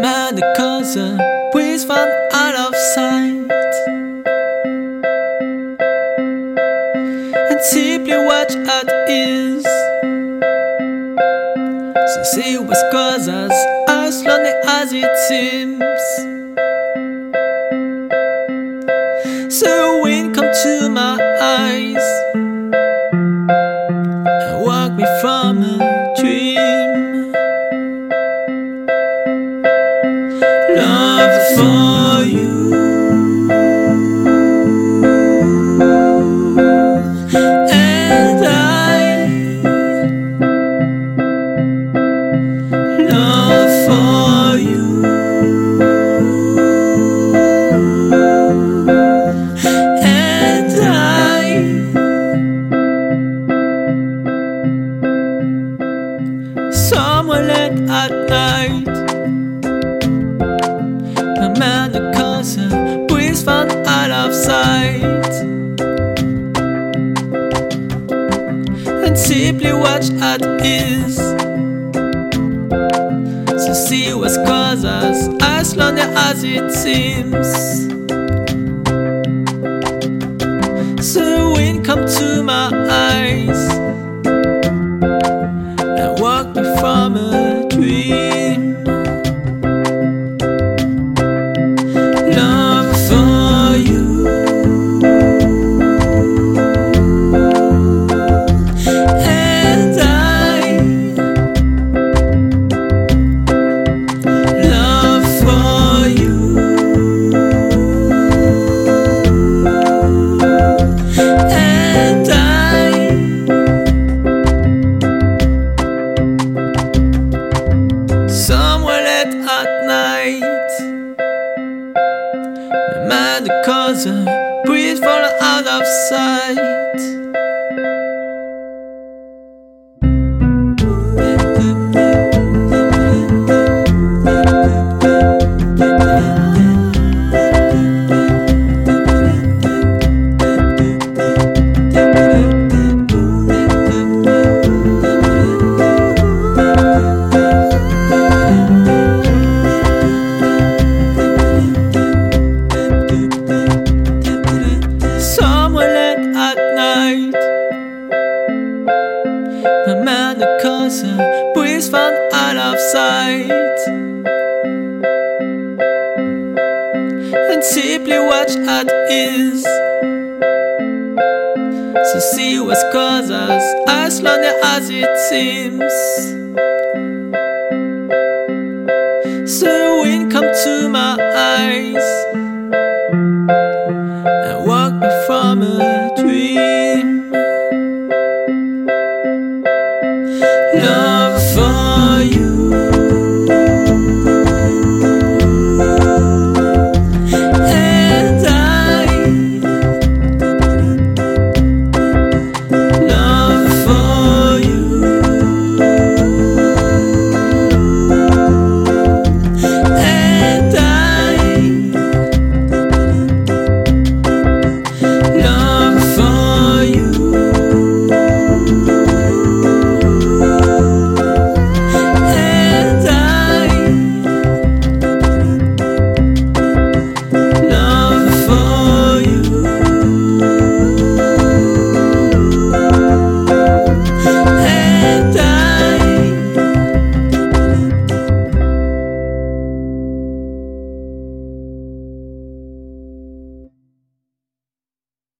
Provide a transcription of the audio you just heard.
man the cousin, please find out of sight. And simply watch at ease. So see what's causes as lonely as it seems. So wind come to my eyes and walk me from for you. And I for you. And I somewhere late at night. Cousin please found out of sight. And simply watch at ease. To see what's causes as lonely as it seems. So wind come to my eyes The man the cousin breathe fall out of sight. At night. The man the cousin please found out of sight. And simply watch at ease. To see what's causes as lonely as it seems. So wind come to my eyes me dream. No.